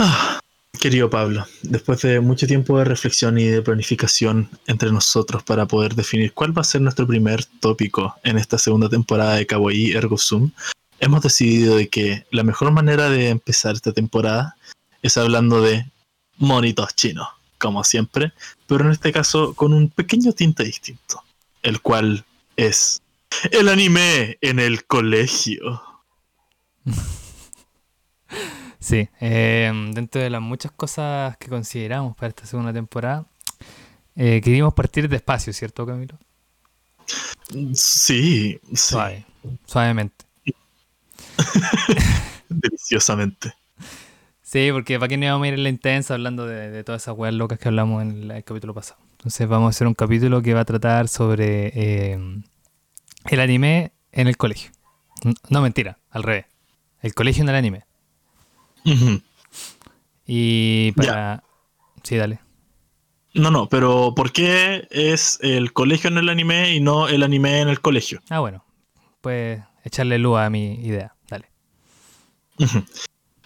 Ah, querido Pablo, después de mucho tiempo de reflexión y de planificación entre nosotros para poder definir cuál va a ser nuestro primer tópico en esta segunda temporada de Kawaii Ergo Zoom, hemos decidido de que la mejor manera de empezar esta temporada es hablando de monitos chinos, como siempre, pero en este caso con un pequeño tinte distinto, el cual es el anime en el colegio. Sí, eh, dentro de las muchas cosas que consideramos para esta segunda temporada, eh, queríamos partir despacio, ¿cierto, Camilo? Sí, sí. Suave, suavemente. Deliciosamente. Sí, porque para qué no íbamos a ir en la intensa hablando de, de todas esas weas locas que hablamos en el, el capítulo pasado. Entonces vamos a hacer un capítulo que va a tratar sobre eh, el anime en el colegio. No, mentira, al revés. El colegio en el anime. Y para... Sí, dale. No, no, pero ¿por qué es el colegio en el anime y no el anime en el colegio? Ah, bueno. Pues echarle luz a mi idea. Dale.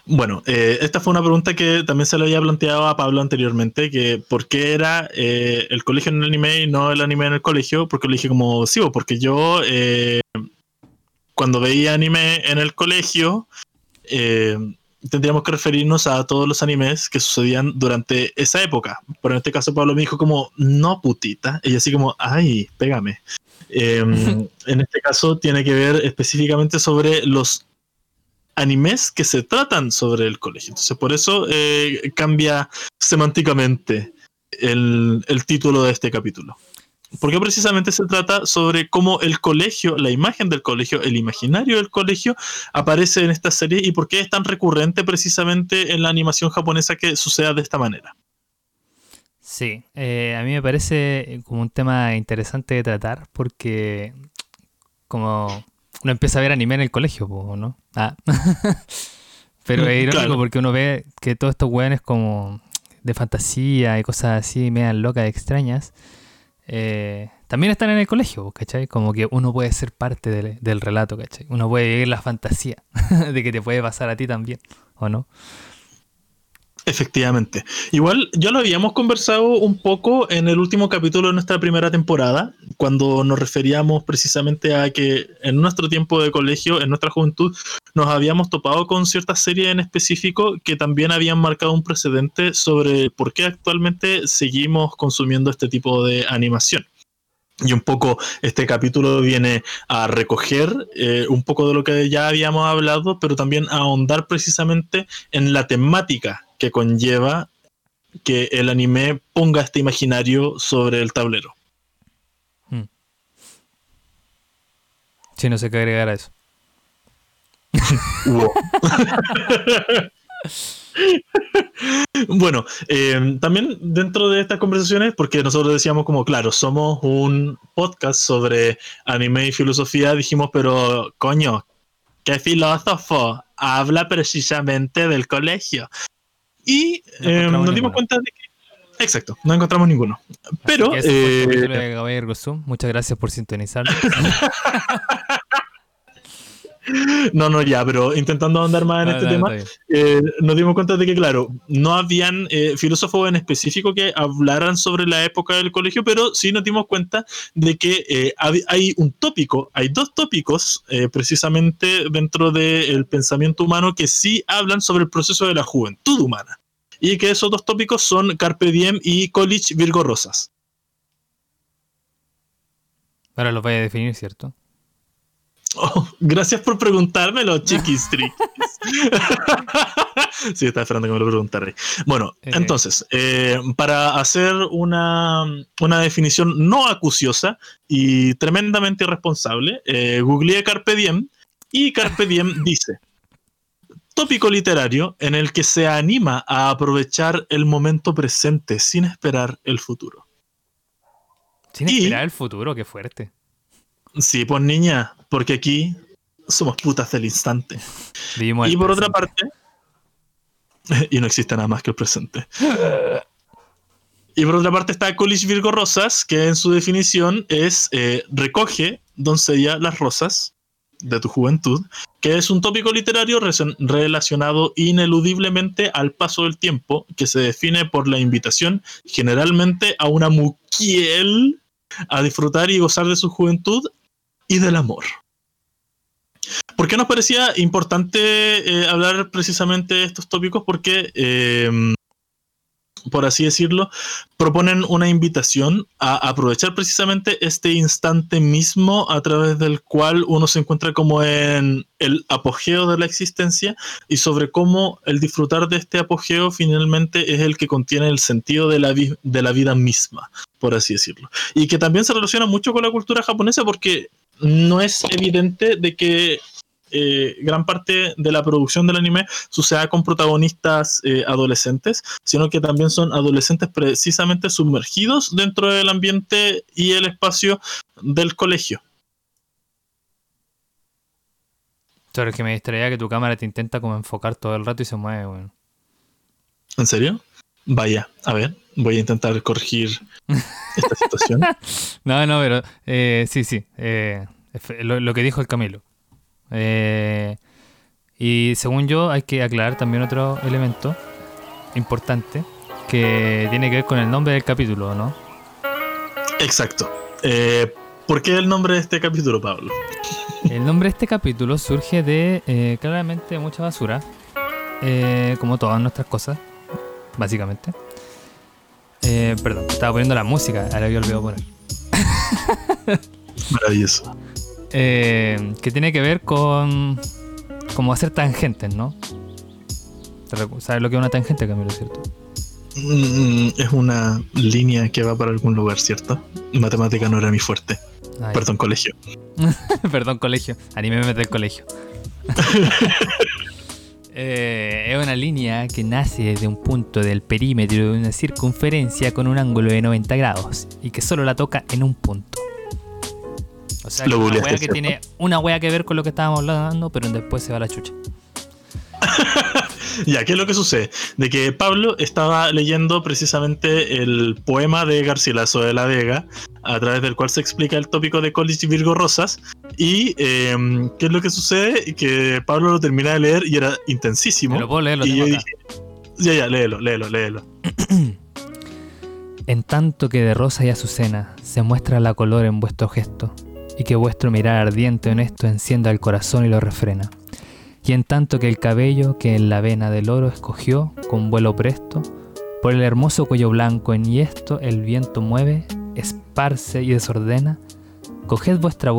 Bueno, eh, esta fue una pregunta que también se le había planteado a Pablo anteriormente, que por qué era eh, el colegio en el anime y no el anime en el colegio, porque le dije como, sí, porque yo eh, cuando veía anime en el colegio, eh, tendríamos que referirnos a todos los animes que sucedían durante esa época. Pero en este caso Pablo me dijo como, no putita, y así como, ay, pégame. Eh, en este caso tiene que ver específicamente sobre los animes que se tratan sobre el colegio. Entonces, por eso eh, cambia semánticamente el, el título de este capítulo. Porque precisamente se trata sobre cómo el colegio, la imagen del colegio, el imaginario del colegio aparece en esta serie y por qué es tan recurrente precisamente en la animación japonesa que suceda de esta manera. Sí, eh, a mí me parece como un tema interesante de tratar porque como uno empieza a ver anime en el colegio, ¿no? Ah. Pero es irónico Claro. porque uno ve que todos estos weones como de fantasía y cosas así, medio locas, extrañas, eh, también están en el colegio, ¿cachai? Como que uno puede ser parte del, del relato, ¿cachai? Uno puede vivir la fantasía de que te puede pasar a ti también, ¿o no? Efectivamente. Igual ya lo habíamos conversado un poco en el último capítulo de nuestra primera temporada, cuando nos referíamos precisamente a que en nuestro tiempo de colegio, en nuestra juventud, nos habíamos topado con ciertas series en específico que también habían marcado un precedente sobre por qué actualmente seguimos consumiendo este tipo de animación. Y un poco este capítulo viene a recoger eh, un poco de lo que ya habíamos hablado, pero también a ahondar precisamente en la temática que conlleva que el anime ponga este imaginario sobre el tablero. Sí, no sé qué agregar a eso. bueno, eh, también dentro de estas conversaciones, porque nosotros decíamos como, claro, somos un podcast sobre anime y filosofía, dijimos, pero coño, ¿qué filósofo habla precisamente del colegio? Y No eh, nos dimos ninguno. cuenta de que... Exacto, no encontramos ninguno. Pero... Fue el eh, de. Muchas gracias por sintonizarnos. no, no, ya, pero intentando ahondar más en Ah, este dale, tema, eh, nos dimos cuenta de que, claro, no habían eh, filósofos en específico que hablaran sobre la época del colegio, pero sí nos dimos cuenta de que eh, hay un tópico, hay dos tópicos precisamente dentro del pensamiento humano que sí hablan sobre el proceso de la juventud humana. Y que esos dos tópicos son Carpe Diem y College Virgo Rosas. Ahora los voy a definir, ¿cierto? Oh, gracias por preguntármelo, chiquis triquis. sí, estaba esperando que me lo preguntara. Bueno, Eh. entonces, eh, para hacer una, una definición no acuciosa y tremendamente irresponsable, eh, googleé Carpe Diem y Carpe Diem dice: tópico literario en el que se anima a aprovechar el momento presente sin esperar el futuro. Sin Y- esperar el futuro, qué fuerte. Sí, pues niña, porque aquí somos putas del instante. Vivimos Y por otra parte, y no existe nada más que el presente. Y por otra parte está College Virgo Rosas, que en su definición es eh, recoge, doncella, las rosas, de tu juventud, que es un tópico literario relacionado ineludiblemente al paso del tiempo, que se define por la invitación generalmente a una muquiel a disfrutar y gozar de su juventud y del amor. ¿Por qué nos parecía importante eh, hablar precisamente de estos tópicos? Porque eh, por así decirlo, proponen una invitación a aprovechar precisamente este instante mismo a través del cual uno se encuentra como en el apogeo de la existencia y sobre cómo el disfrutar de este apogeo finalmente es el que contiene el sentido de la, de la vida misma, por así decirlo. Y que también se relaciona mucho con la cultura japonesa porque no es evidente de que eh, gran parte de la producción del anime suceda con protagonistas eh, adolescentes, sino que también son adolescentes precisamente sumergidos dentro del ambiente y el espacio del colegio. Claro, es que me distraía que tu cámara te intenta como enfocar todo el rato y se mueve, ¿En serio? Vaya, a ver, voy a intentar corregir esta situación. no, no, pero eh, sí, sí. lo, que dijo el Camilo. Eh, y según yo hay que aclarar también otro elemento importante que tiene que ver con el nombre del capítulo, ¿no? Exacto. Eh, ¿Por qué el nombre de este capítulo, Pablo? El nombre de este capítulo surge de eh, claramente mucha basura, como todas nuestras cosas, básicamente. Perdón, estaba poniendo la música, ahora había olvidado poner. Maravilloso. Eh, que tiene que ver con como hacer tangentes, ¿no? ¿Sabes lo que es una tangente, Camilo, cierto? Mm, es una línea que va para algún lugar, ¿cierto? Matemática no era mi fuerte. Perdón, colegio. Perdón, colegio. Anime del colegio. Eh, es una línea que nace desde un punto del perímetro de una circunferencia con un ángulo de 90 grados y que solo la toca en un punto. O sea, una wea que tiene una wea que ver con lo que estábamos hablando, pero después se va a la chucha. ya, ¿qué es lo que sucede? De que Pablo estaba leyendo precisamente el poema de Garcilaso de la Vega, a través del cual se explica el tópico de College Virgo Rosas. Y em, ¿qué es lo que sucede? Que Pablo lo termina de leer y era intensísimo. Pero puedo leerlo, y yo dije, ya, ya, léelo, léelo, léelo. en tanto que de rosa y azucena se muestra la color en vuestro gesto y que vuestro mirar ardiente honesto encienda el corazón y lo refrena. Y en tanto que el cabello que en la vena del oro escogió con vuelo presto, por el hermoso cuello blanco en esto el viento mueve, esparce y desordena, coged, vuestra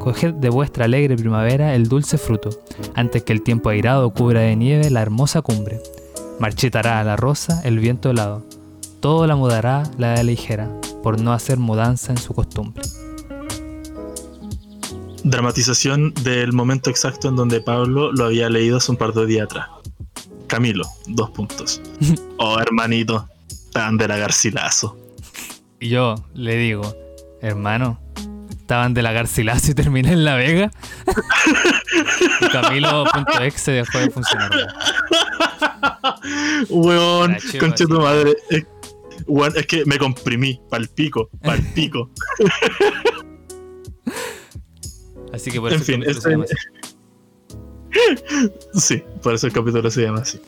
coged de vuestra alegre primavera el dulce fruto, antes que el tiempo airado cubra de nieve la hermosa cumbre. Marchitará a la rosa el viento helado, todo la mudará la de ligera, por no hacer mudanza en su costumbre dramatización del momento exacto en donde Pablo lo había leído hace un par de días atrás. Camilo, dos puntos. Oh, hermanito, estaban de la Garcilaso. Y yo le digo, hermano, estaban de la Garcilaso y terminé en La Vega. y Camilo.exe dejó de funcionar. Weón, concha tu madre. Es, es que me comprimí, pal pico, pal pico. Así que por eso el capítulo se llama así. Sí, por eso el capítulo se llama así.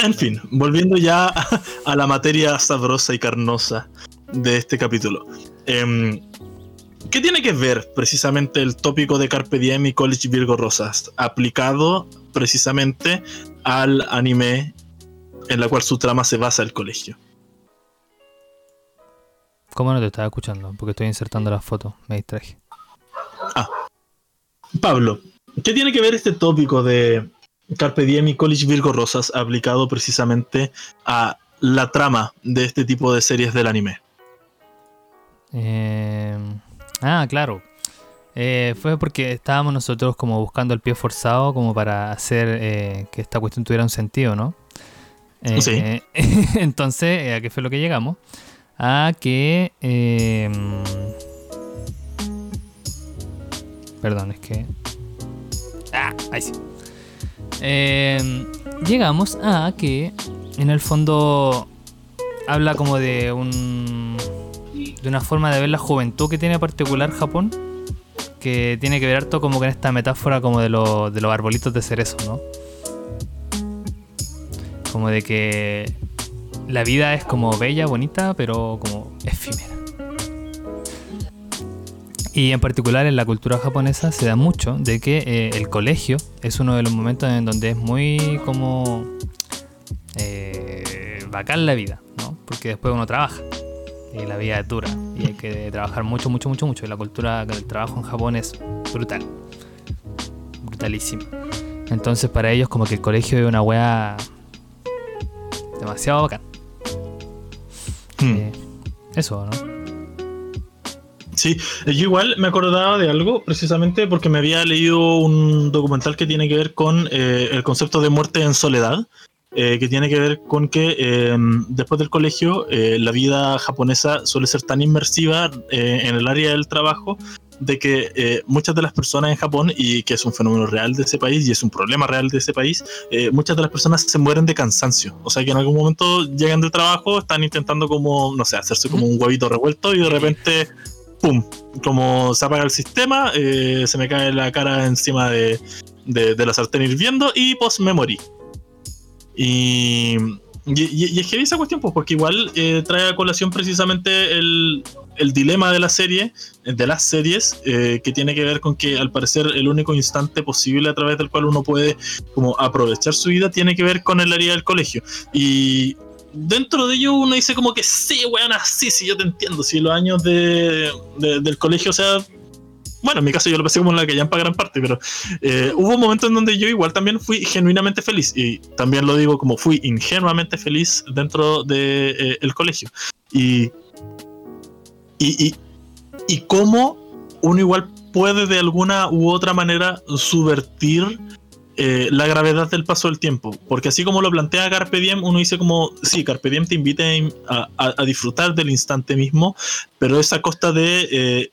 En fin, volviendo ya a la materia sabrosa y carnosa de este capítulo. Em, ¿Qué tiene que ver precisamente el tópico de Carpe Diem y College Virgo Rosas aplicado precisamente al anime en la cual su trama se basa el colegio? ¿Cómo no te estaba escuchando? Porque estoy insertando las fotos, me distraje. Ah, Pablo, ¿qué tiene que ver este tópico de Carpe Diem y College Virgo Rosas aplicado precisamente a la trama de este tipo de series del anime? Eh, ah, claro. Eh, fue porque estábamos nosotros como buscando el pie forzado como para hacer eh, que esta cuestión tuviera un sentido, ¿no? sí. entonces, ¿a qué fue lo que llegamos? A que Perdón, es que. Ah, ahí sí. Llegamos a que en el fondo habla como de un de una forma de ver la juventud que tiene particular Japón porque tiene que ver harto como con esta metáfora como de, lo- de los arbolitos de cerezo, ¿no? Como de que la vida es como bella, bonita, pero como efímera. Y en particular en la cultura japonesa se da mucho de que eh, el colegio es uno de los momentos en donde es muy como eh, bacán la vida, ¿no? Porque después uno trabaja y la vida es dura y hay que trabajar mucho, mucho, mucho, mucho. Y la cultura del trabajo en Japón es brutal, brutalísima. Entonces para ellos como que el colegio es una wea demasiado bacán. Hmm. Eh, eso, ¿no? Sí, yo igual me acordaba de algo precisamente porque me había leído un documental que tiene que ver con eh, el concepto de muerte en soledad, eh, que tiene que ver con que eh, después del colegio eh, la vida japonesa suele ser tan inmersiva eh, en el área del trabajo de que eh, muchas de las personas en Japón, y que es un fenómeno real de ese país y es un problema real de ese país, eh, muchas de las personas se mueren de cansancio. O sea que en algún momento llegan del trabajo, están intentando como, no sé, hacerse como un huevito revuelto y de repente, ¡pum! Como se apaga el sistema, eh, se me cae la cara encima de, de, de la sartén hirviendo y pues me morí. Y, y, es que esa cuestión, pues, porque igual eh, trae a colación precisamente el, el dilema de la serie, de las series, eh, que tiene que ver con que al parecer el único instante posible a través del cual uno puede como aprovechar su vida tiene que ver con el área del colegio. Y dentro de ello uno dice como que sí, weón, sí, sí, yo te entiendo, si los años de- del colegio, o sea... Bueno, en mi caso yo lo pasé como la que para gran parte, pero eh, hubo momentos en donde yo igual también fui genuinamente feliz y también lo digo como fui ingenuamente feliz dentro del el colegio. Y, y, y, y cómo uno igual puede de alguna u otra manera subvertir eh, la gravedad del paso del tiempo. Porque así como lo plantea Carpe Diem, uno dice como, sí, Carpe Diem te invita a, a- a disfrutar del instante mismo, pero es a costa de eh,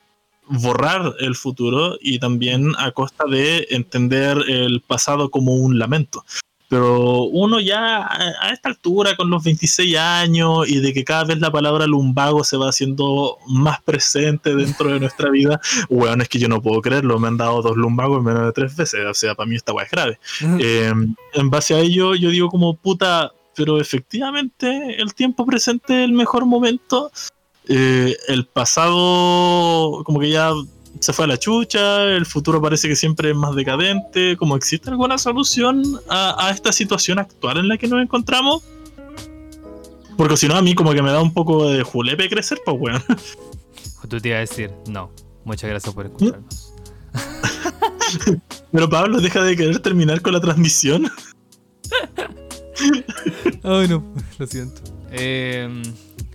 borrar el futuro y también a costa de entender el pasado como un lamento. Pero uno ya a esta altura, con los 26 años y de que cada vez la palabra lumbago se va haciendo más presente dentro de nuestra vida, weón, es que yo no puedo creerlo. Me han dado dos lumbagos en menos de tres veces. O sea, para mí esta weá es grave. Eh, en base a ello, yo digo como puta, pero efectivamente el tiempo presente es el mejor momento. Eh, el pasado, como que ya se fue a la chucha, el futuro parece que siempre es más decadente. Como existe alguna solución a, a esta situación actual en la que nos encontramos. Porque si no, a mí como que me da un poco de julepe crecer, pues weón. Tú te ibas a decir, no. Muchas gracias por escucharnos. Pero Pablo deja de querer terminar con la transmisión. Ay, no, lo siento. Eh,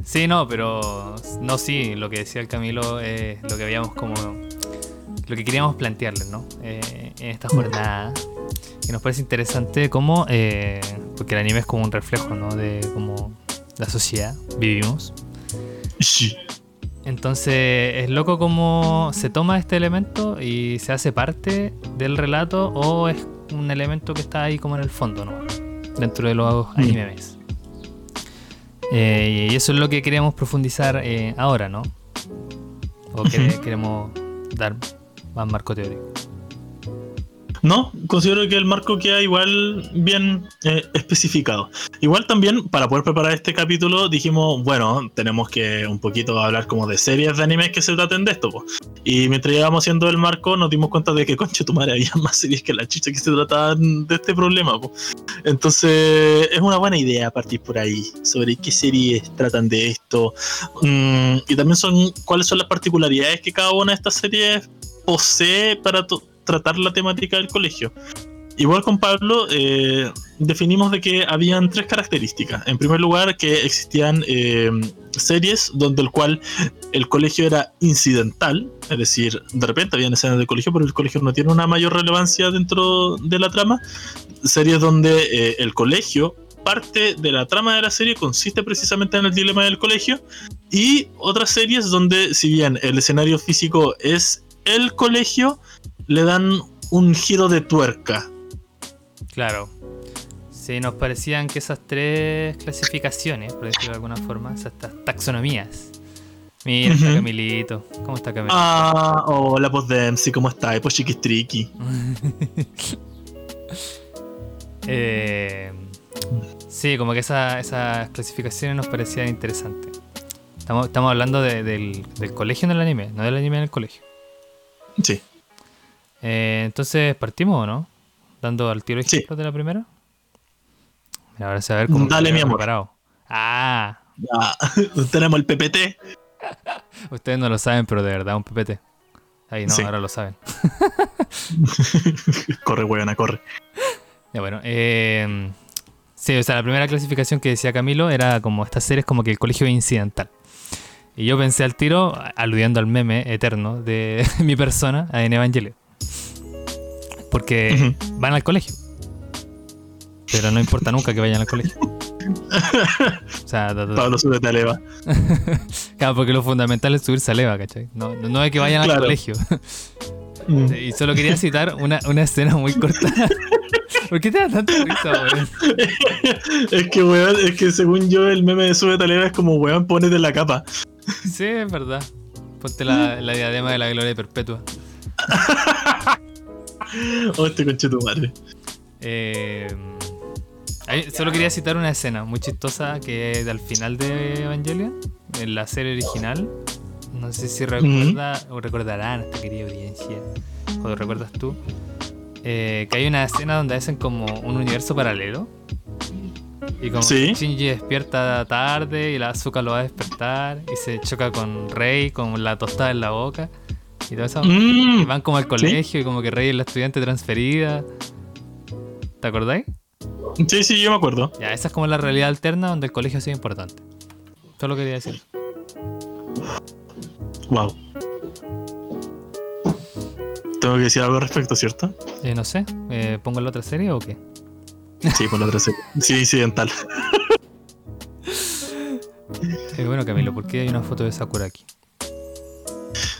sí, no, pero. No, sí, lo que decía el Camilo es lo que habíamos como. Lo que queríamos plantearles, ¿no? Eh, en esta jornada. Y nos parece interesante cómo. eh, porque el anime es como un reflejo, ¿no? De cómo la sociedad vivimos. Sí. Entonces es loco cómo se toma este elemento y se hace parte del relato o es un elemento que está ahí como en el fondo, ¿no? Dentro de los Mm. animes. Eh, y eso es lo que queremos profundizar eh, ahora, ¿no? O que- queremos dar más marco teórico. No, considero que el marco queda igual bien eh, especificado. Igual también, para poder preparar este capítulo, dijimos, bueno, tenemos que un poquito hablar como de series de animes que se traten de esto. Y mientras íbamos haciendo el marco, nos dimos cuenta de que, conche tu madre, había más series que la chicha que se trataban de este problema. Entonces, es una buena idea partir por ahí, sobre qué series tratan de esto. Mm, y también son cuáles son las particularidades que cada una de estas series posee para tratar la temática del colegio. Igual con Pablo, eh, definimos de que habían tres características. En primer lugar, que existían eh, series donde el cual el colegio era incidental, es decir, de repente habían escenas del colegio, pero el colegio no tiene una mayor relevancia dentro de la trama. Series donde eh, el colegio, parte de la trama de la serie consiste precisamente en el dilema del colegio. Y otras series donde, si bien el escenario físico es el colegio, le dan un giro de tuerca. Claro. Sí, nos parecían que esas tres clasificaciones, por decirlo de alguna forma, esas ta- taxonomías, Mira, está. Camilito. ¿Cómo está Camilito? Ah, hola, Dempsey, ¿cómo estás? Pues chiquistriqui. Eh, sí, como que esa- esas clasificaciones nos parecían interesantes. Estamos, estamos hablando de- del, del colegio en el anime, no del anime en el colegio. Sí. Eh, entonces, ¿partimos o no? Dando al tiro Sí. ejemplos de la primera. Mira, ahora se va a ver cómo Dale, mi amor. preparado. Ah, Ya, tenemos el PPT. ustedes no lo saben, pero de verdad un PPT. Ahí no, Sí. ahora lo saben. corre, weona, corre. Ya bueno, eh, sí, o sea, la primera clasificación que decía Camilo era como estas series como que el colegio incidental. Y yo pensé al tiro, aludiendo al meme eterno de mi persona, a en Evangelio. Porque van al colegio. Pero no importa nunca que vayan al colegio. O sea, da- da- Pablo, súbete a leva. claro, porque lo fundamental es subirse a leva, ¿cachai? No, no es que vayan al colegio. Mm. Y solo quería citar una, una escena muy corta. ¿Por qué te da tanta risa, weón? es que, weón, es que según yo, el meme de súbete a leva es como, weón, ponete la capa. Sí, es verdad. Ponte la, la diadema de la gloria perpetua. Oh, este conche tu madre. Eh, solo quería citar una escena muy chistosa que es al final de Evangelion, en la serie original. No sé si recuerda o recordarán esta querida audiencia, o recuerdas tú. eh, que hay una escena donde hacen como un universo paralelo. Y como Sí. Shinji despierta tarde y la azúcar lo va a despertar y se choca con Rey con la tostada en la boca y todo eso. Mm. Y van como al colegio y como que Rey es la estudiante transferida. ¿Te acordáis? Sí, sí, yo me acuerdo. Ya, esa es como la realidad alterna donde el colegio es importante. Solo quería decir. Wow. Tengo que decir algo al respecto, ¿cierto? Eh, no sé, eh, ¿pongo la otra serie o qué? Sí, por la otra serie. Sí, incidental. Eh, bueno, Camilo, ¿por qué hay una foto de Sakura aquí?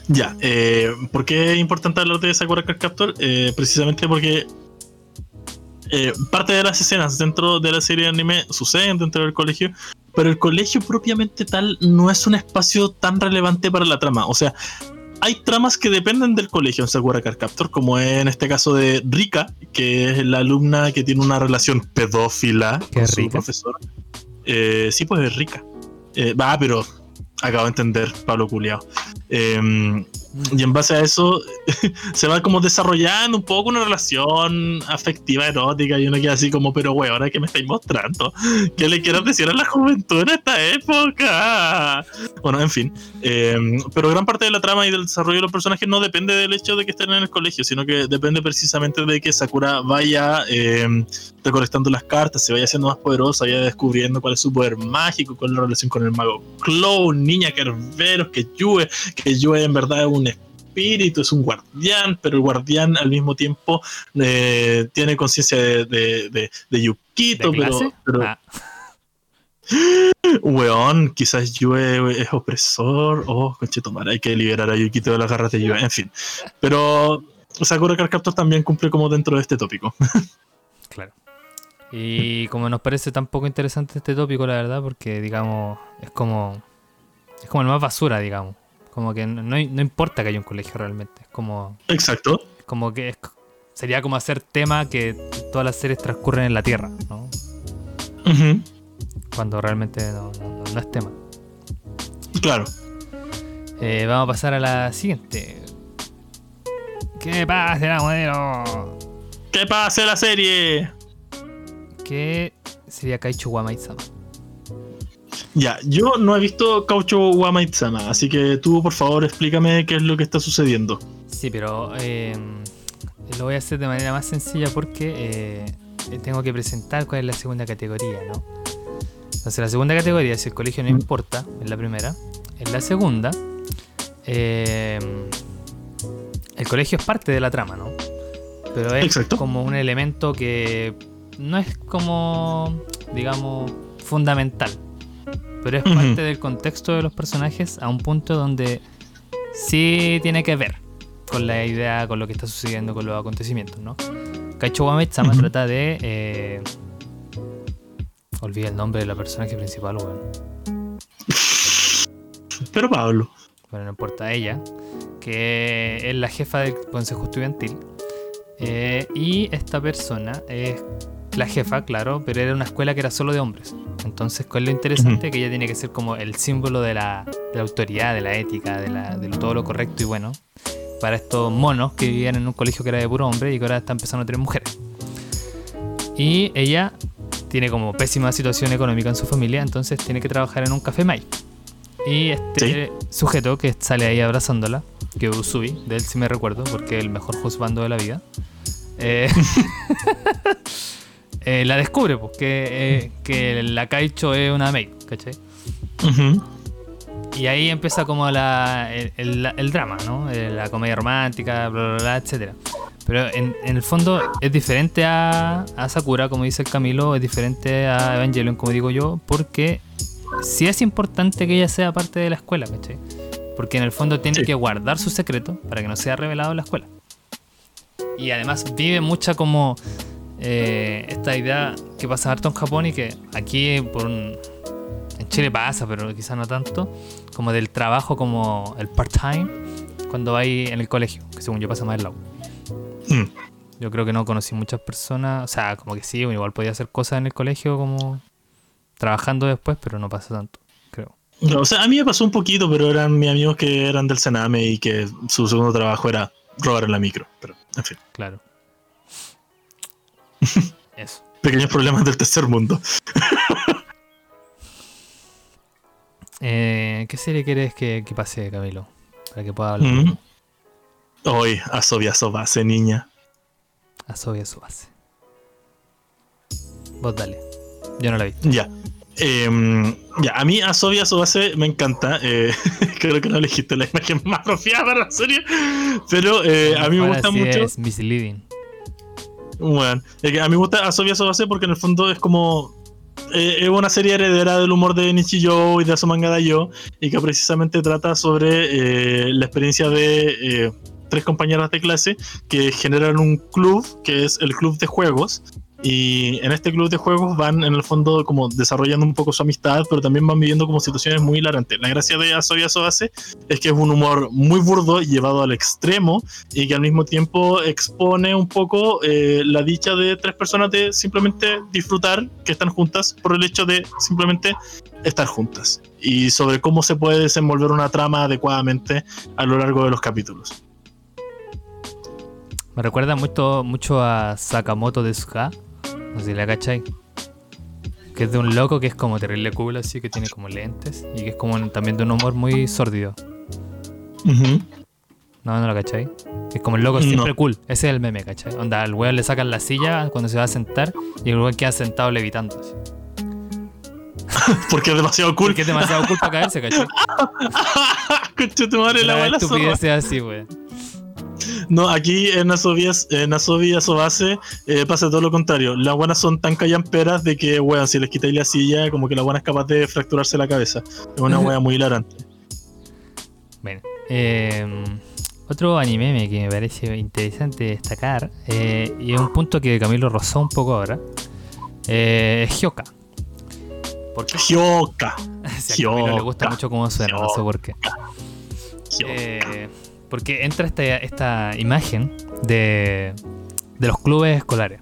Ya, eh, ¿por qué es importante hablar de Sakura Card Captor? Eh, precisamente porque eh, parte de las escenas dentro de la serie de anime suceden dentro del colegio, pero el colegio propiamente tal no es un espacio tan relevante para la trama. O sea, hay tramas que dependen del colegio en Sakura Card Captor, como en este caso de Rika, que es la alumna que tiene una relación pedófila ¿Qué con su profesora. Eh, sí, pues es Rika. Eh, va, pero acabo de entender, Pablo Culeado. Y en base a eso se va como desarrollando un poco una relación afectiva, erótica, y uno queda así como, pero güey, ahora que me estáis mostrando, ¿qué le quiero decir a la juventud en esta época? Bueno, en fin. eh, pero gran parte de la trama y del desarrollo de los personajes no depende del hecho de que estén en el colegio, sino que depende precisamente de que Sakura vaya eh, recolectando las cartas, se vaya haciendo más poderosa, vaya descubriendo cuál es su poder mágico, cuál es la relación con el mago Clown, Niña Kerberos, que Yue, que Yue en verdad es un espíritu, es un guardián, pero el guardián al mismo tiempo eh, tiene conciencia de, de, de- de Yukito, ¿De pero, Ah, weón, quizás Yue es opresor, oh, conchetumare, hay que liberar a Yukito de las garras de Yue, en fin. Pero Sakura Card Captor también cumple como dentro de este tópico. claro. Y como nos parece tan poco interesante este tópico, la verdad, porque digamos, es como. Es como el más basura, digamos. Como que no, no importa que haya un colegio realmente. Es como. Exacto. como que es- sería como hacer tema que todas las series transcurren en la Tierra, ¿no? Cuando realmente no, no- no es tema. Claro. Eh, vamos a pasar a la siguiente. ¿Qué pasa, la modelo? ¿Qué pasa la serie? ¿Qué sería Kaichu Wamaitsama? Ya, yo no he visto Caucho Wamaitsama, así que tú por favor explícame qué es lo que está sucediendo. Sí, pero eh, lo voy a hacer de manera más sencilla porque eh, tengo que presentar cuál es la segunda categoría, ¿no? Entonces, la segunda categoría, si el colegio no importa, es la primera. En la segunda, eh, el colegio es parte de la trama, ¿no? Pero es Exacto. como un elemento que no es como, digamos, fundamental. Pero es parte del contexto de los personajes a un punto donde sí tiene que ver con la idea, con lo que está sucediendo, con los acontecimientos, ¿no? Kaicho Wametsama Ujú. trata de... Eh, olvidé el nombre de la personaje principal, weón. Pero Pablo, bueno, no importa, ella, que es la jefa del consejo estudiantil. Eh, y esta persona es la jefa, claro, pero era una escuela que era solo de hombres. Entonces, ¿cuál es lo interesante? Que ella tiene que ser como el símbolo de la, de la autoridad, de la ética, de, la, de todo lo correcto y bueno para estos monos que vivían en un colegio que era de puro hombre y que ahora está empezando a tener mujeres. Y ella tiene como pésima situación económica en su familia, entonces tiene que trabajar en un café Mai. Y este sujeto que sale ahí abrazándola, que Usui, de él sí me recuerdo, porque es el mejor juzgando de la vida, eh, eh, la descubre, pues, que, eh, la Kaicho es una maid, ¿cachai? Y ahí empieza como la, el, drama, ¿no? La comedia romántica, bla, bla, bla, etc. Pero en, el fondo es diferente a, a, Sakura, como dice el Camilo, es diferente a Evangelion, como digo yo, porque sí es importante que ella sea parte de la escuela, ¿cachai? Porque en el fondo tiene que guardar su secreto para que no sea revelado en la escuela. Y además vive mucha como eh, esta idea que pasa harto en Japón y que aquí por en Chile pasa, pero quizás no tanto, como del trabajo como el part-time cuando hay en el colegio, que según yo pasa más el lado. Hmm. Yo creo que no conocí muchas personas, o sea, como que sí, igual podía hacer cosas en el colegio como trabajando después, pero no pasa tanto, creo. o sea, a mí me pasó un poquito, pero eran mis amigos que eran del Sename y que su segundo trabajo era robar en la micro, pero en fin. Claro. Eso. Pequeños problemas del tercer mundo. eh, ¿Qué serie quieres que, pase, Camilo? Para que pueda hablar. Mm. Hoy, Asobia Sobase, niña. Asobia Sobase. Vos dale. Yo no la vi. Ya. Em, ya, a mí Asobia Sobase me encanta. Eh, creo que no elegiste la imagen más apropiada para la serie. Pero eh, a mí me gusta mucho. Es misleading. Bueno, a mí me gusta Asobia Sobase porque en el fondo es como. Eh, es una serie heredera del humor de Nichijou y de Asomanga Dayo. Y que precisamente trata sobre la experiencia de tres compañeras de clase que generan un club que es el club de juegos y en este club de juegos van en el fondo como desarrollando un poco su amistad, pero también van viviendo como situaciones muy hilarantes. La gracia de Asobi Asobase es que es un humor muy burdo, llevado al extremo, y que al mismo tiempo expone un poco eh, la dicha de tres personas de simplemente disfrutar que están juntas por el hecho de simplemente estar juntas. Y sobre cómo se puede desenvolver una trama adecuadamente a lo largo de los capítulos. Me recuerda mucho, mucho a Sakamoto de Suka no sé si la cachai. Que es de un loco que es como terrible cool, así que tiene como lentes. Y que es como también de un humor muy sórdido. No, no la cachai. Es como el loco siempre cool. Ese es el meme, ¿cachai? Onda, al weón le sacan la silla cuando se va a sentar y el weón queda sentado levitando. Así. Porque es demasiado cool. Porque es demasiado cool para caerse, ¿cachai? Concha tu madre, la, la estupidez así, weón. No, aquí en Asobi, en Asobi Asobase eh, pasa todo lo contrario. Las buenas son tan callamperas de que, weón, si les quitáis la silla, como que la buena es capaz de fracturarse la cabeza. Es una wea muy hilarante. Bueno, em, otro anime que me parece interesante destacar, eh, y es un punto que Camilo rozó un poco ahora, eh, es Hyoka. ¿Por qué? Hyoka. a Camilo le gusta mucho cómo suena, no sé por qué. Eh, porque entra esta, esta imagen de, de los clubes escolares.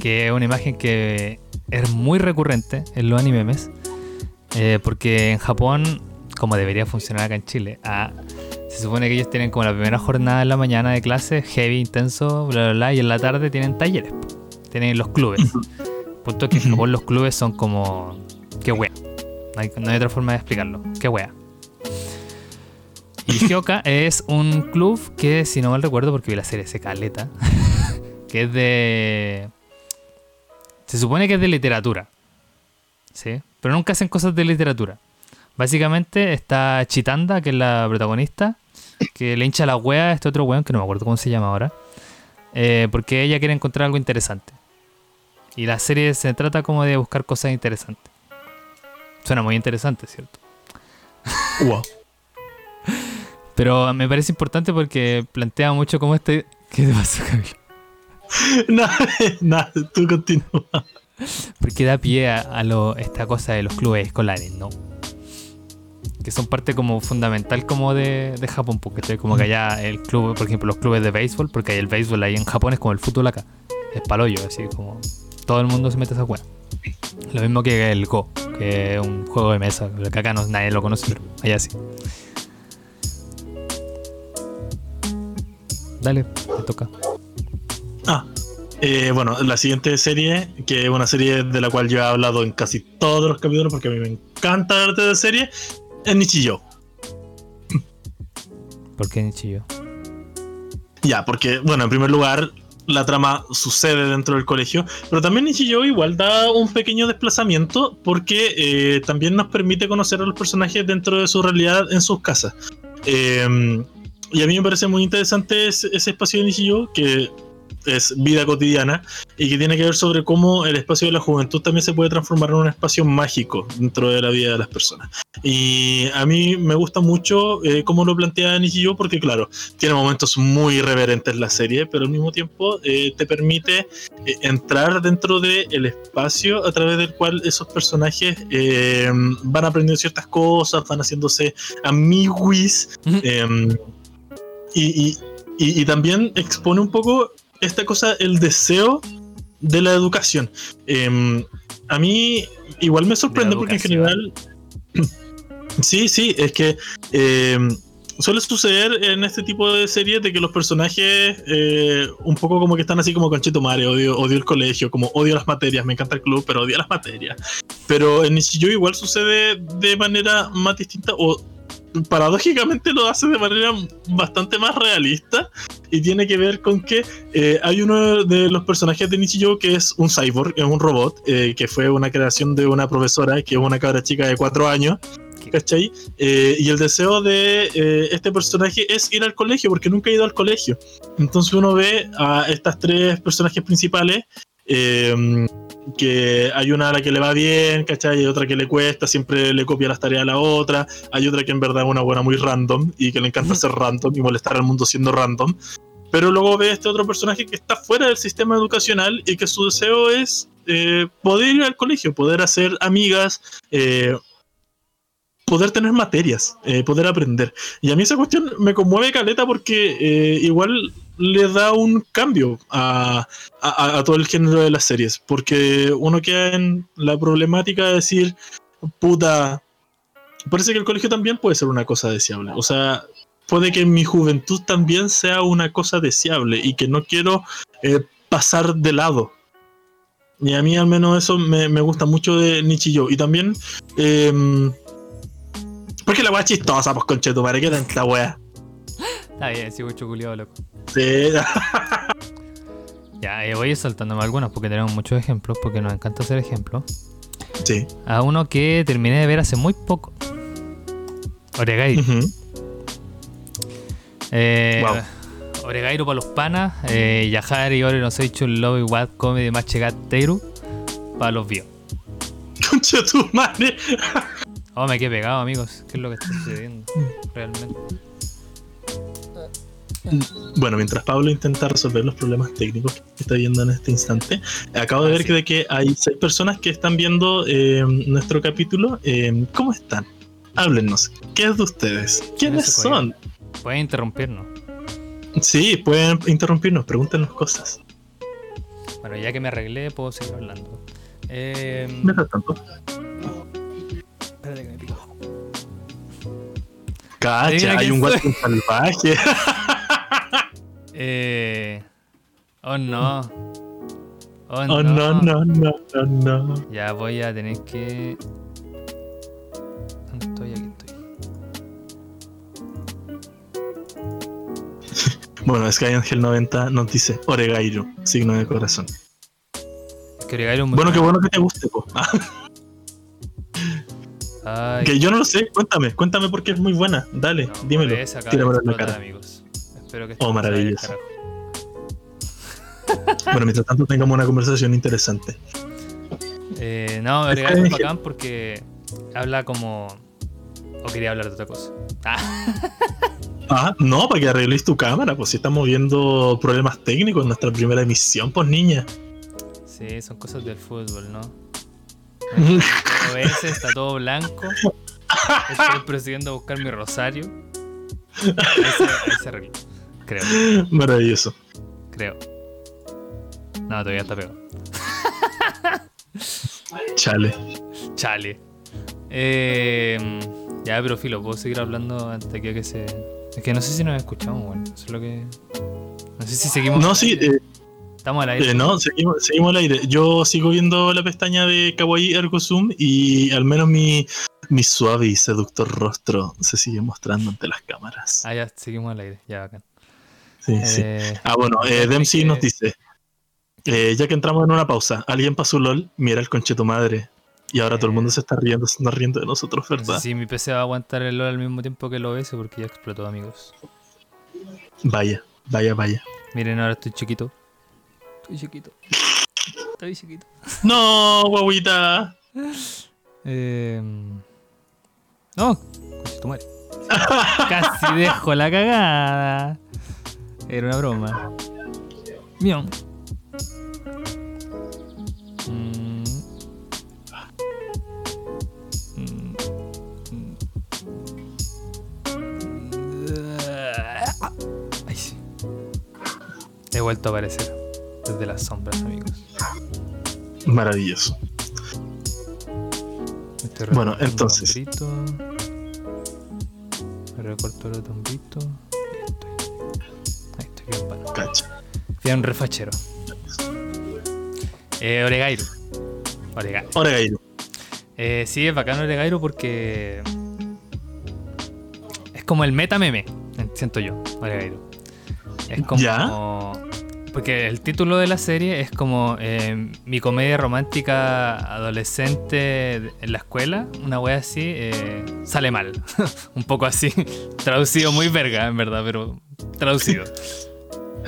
Que es una imagen que es muy recurrente en los animes. Eh, porque en Japón, como debería funcionar acá en Chile, ah, se supone que ellos tienen como la primera jornada en la mañana de clase, heavy, intenso, bla, bla, bla, y en la tarde tienen talleres. Tienen los clubes. Punto que en Japón los clubes son como. ¡Qué wea! No hay, no hay otra forma de explicarlo. ¡Qué wea! Y Hyoka es un club que, si no mal recuerdo, porque vi la serie se caleta, que es de. Se supone que es de literatura. ¿Sí? Pero nunca hacen cosas de literatura. Básicamente está Chitanda, que es la protagonista, que le hincha la wea a este otro weón, que no me acuerdo cómo se llama ahora, eh, porque ella quiere encontrar algo interesante. Y la serie se trata como de buscar cosas interesantes. Suena muy interesante, ¿cierto? Wow. Pero me parece importante porque plantea mucho cómo este. ¿Qué te pasó, Camilo? Nada, nada, tú continúa. Porque da pie a, esta cosa de los clubes escolares, ¿no? que son parte como fundamental como de, de Japón, porque como que allá el club, por ejemplo, los clubes de béisbol, porque el béisbol ahí en Japón es como el fútbol acá, es palollo, así como todo el mundo se mete a esa weá. Lo mismo que el Go, que es un juego de mesa, que acá no, nadie lo conoce, pero allá sí. Dale, te toca. Ah, eh, bueno, la siguiente serie, que es una serie de la cual yo he hablado en casi todos los capítulos porque a mí me encanta hablar de serie, es Nichijou. ¿Por qué Nichijou? Ya, porque, bueno, en primer lugar, la trama sucede dentro del colegio, pero también Nichijou igual da un pequeño desplazamiento porque eh, también nos permite conocer a los personajes dentro de su realidad en sus casas. Eh, y a mí me parece muy interesante ese, ese espacio de Nichijou que es vida cotidiana y que tiene que ver sobre cómo el espacio de la juventud también se puede transformar en un espacio mágico dentro de la vida de las personas. Y a mí me gusta mucho eh, cómo lo plantea Nichijou porque claro, tiene momentos muy irreverentes la serie, pero al mismo tiempo eh, te permite eh, entrar dentro del el espacio a través del cual esos personajes eh, van aprendiendo ciertas cosas, van haciéndose amiguis. Y, y- y- también expone un poco esta cosa, el deseo de la educación. Eh, a mí igual me sorprende porque en general... sí, sí, es que eh, suele suceder en este tipo de series de que los personajes eh, un poco como que están así como conchito madre, odio, odio el colegio, como odio las materias, me encanta el club, pero odio las materias. Pero en Nichijou igual sucede de manera más distinta o paradójicamente lo hace de manera bastante más realista y tiene que ver con que eh, hay uno de los personajes de Nichijou que es un cyborg, es un robot, eh, que fue una creación de una profesora que es una cabra chica de cuatro años, ¿cachai? Eh, y el deseo de este personaje es ir al colegio porque nunca ha ido al colegio. Entonces uno ve a estas tres personajes principales. Que hay una a la que le va bien, ¿cachai? Hay otra que le cuesta, siempre le copia las tareas a la otra. Hay otra que en verdad es una buena muy random y que le encanta ser random y molestar al mundo siendo random. Pero luego ve este otro personaje que está fuera del sistema educacional y que su deseo es eh, poder ir al colegio, poder hacer amigas, eh, poder tener materias, eh, poder aprender. Y a mí esa cuestión me conmueve caleta porque igual le da un cambio a, a- todo el género de las series. Porque uno queda en la problemática de decir, puta, parece que el colegio también puede ser una cosa deseable. O sea, puede que mi juventud también sea una cosa deseable y que no quiero eh, pasar de lado. Y a mí al menos eso me, me gusta mucho de Nichijou. Y también... em, porque la weá chistosa, pues conche tu madre, ¿qué tanta weá? Está bien, sigo chuculeado, loco. Sí. Ya, eh, voy a ir saltándome algunos porque tenemos muchos ejemplos, porque nos encanta hacer ejemplos. sí. A uno que terminé de ver hace muy poco. Oregairo. Ujú. Eh, Wow. Oregairo para los panas. Eh, Yahari, Ore no Seichu, Love y What Comedy Machegat Teiru para los vio. Concha tu madre. Oh, me quedé pegado, amigos. ¿Qué es lo que está sucediendo? Realmente. Bueno, mientras Pablo intenta resolver los problemas técnicos que está viendo en este instante, acabo de Ah, ver que, de que hay seis personas que están viendo eh, nuestro capítulo. Eh, ¿Cómo están? Háblenos. ¿Qué es de ustedes? ¿Quiénes son? Pueden interrumpirnos. Sí, pueden interrumpirnos, pregúntenos cosas. Bueno, ya que me arreglé, puedo seguir hablando. Eh, Mientras tanto. espérate que me pico. Cacha, hay un guapo salvaje. Eh, oh no. Oh, Oh, no, no, no, no, no. Ya voy a tener que. ¿Dónde estoy? Aquí estoy. Bueno, Sky Angel 90 nos dice Oregairo, signo de corazón. Es que Oregairo es muy Bueno, qué bueno que te guste, po. Ay, que yo no lo sé, cuéntame, cuéntame porque es muy buena. Dale, no, dímelo. Tíramelo en la cara. amigos. Espero que Oh, maravilloso. Bueno, mientras tanto tengamos una conversación interesante. Eh, no, Oregairo es bacán porque habla como. O quería hablar de otra cosa. Ah, Ah, no, para que arregles tu cámara, pues si estamos viendo problemas técnicos en nuestra primera emisión, pues niña. sí, son cosas del fútbol, ¿no? OBS está todo blanco. Estoy procediendo a buscar mi rosario. Ahí se, ahí se arregló. Creo, Maravilloso. creo. No, todavía está pegado. Chale. Chale. Eh, ya, pero filo, puedo seguir hablando antes de que se. Es que no sé si nos escuchamos, bueno. Eso es lo que. No sé si seguimos. No, sí, eh, Estamos al aire. eh, no, seguimos, seguimos al aire. Yo sigo viendo la pestaña de Kawaii Ergo Zoom y al menos mi, mi suave y seductor rostro se sigue mostrando ante las cámaras. Ah, ya, seguimos al aire. Ya, bacán. Sí, sí. Eh, Ah, bueno, eh, Dempsey que- nos dice: eh, Ya que entramos en una pausa, alguien pasó LOL, mira el conche tu madre. Y ahora todo el mundo se está riendo, se está riendo de nosotros, no sé ¿verdad? si mi PC va a aguantar el LOL al mismo tiempo que el OBS porque ya explotó, amigos. Vaya, vaya, vaya. Miren, ahora estoy chiquito. Estoy chiquito. Estoy chiquito. No, guaguita. Eh... No, tu madre. Casi dejo la cagada. Era una broma. Miau. Mm. Mm. Mm. Ay, sí. He vuelto a aparecer desde las sombras, amigos. Maravilloso. Estoy Bueno, entonces. recorto el Un refachero. Eh, Oregairo. Oregairo. Oregairo. Eh, sí, es bacano Oregairo porque. Es como el meta meme, siento yo, Oregairo. Es como. ¿Ya? Porque el título de la serie es como eh, mi comedia romántica adolescente en la escuela, una wea así, eh, sale mal. Un poco así. Traducido muy verga, en verdad, pero traducido.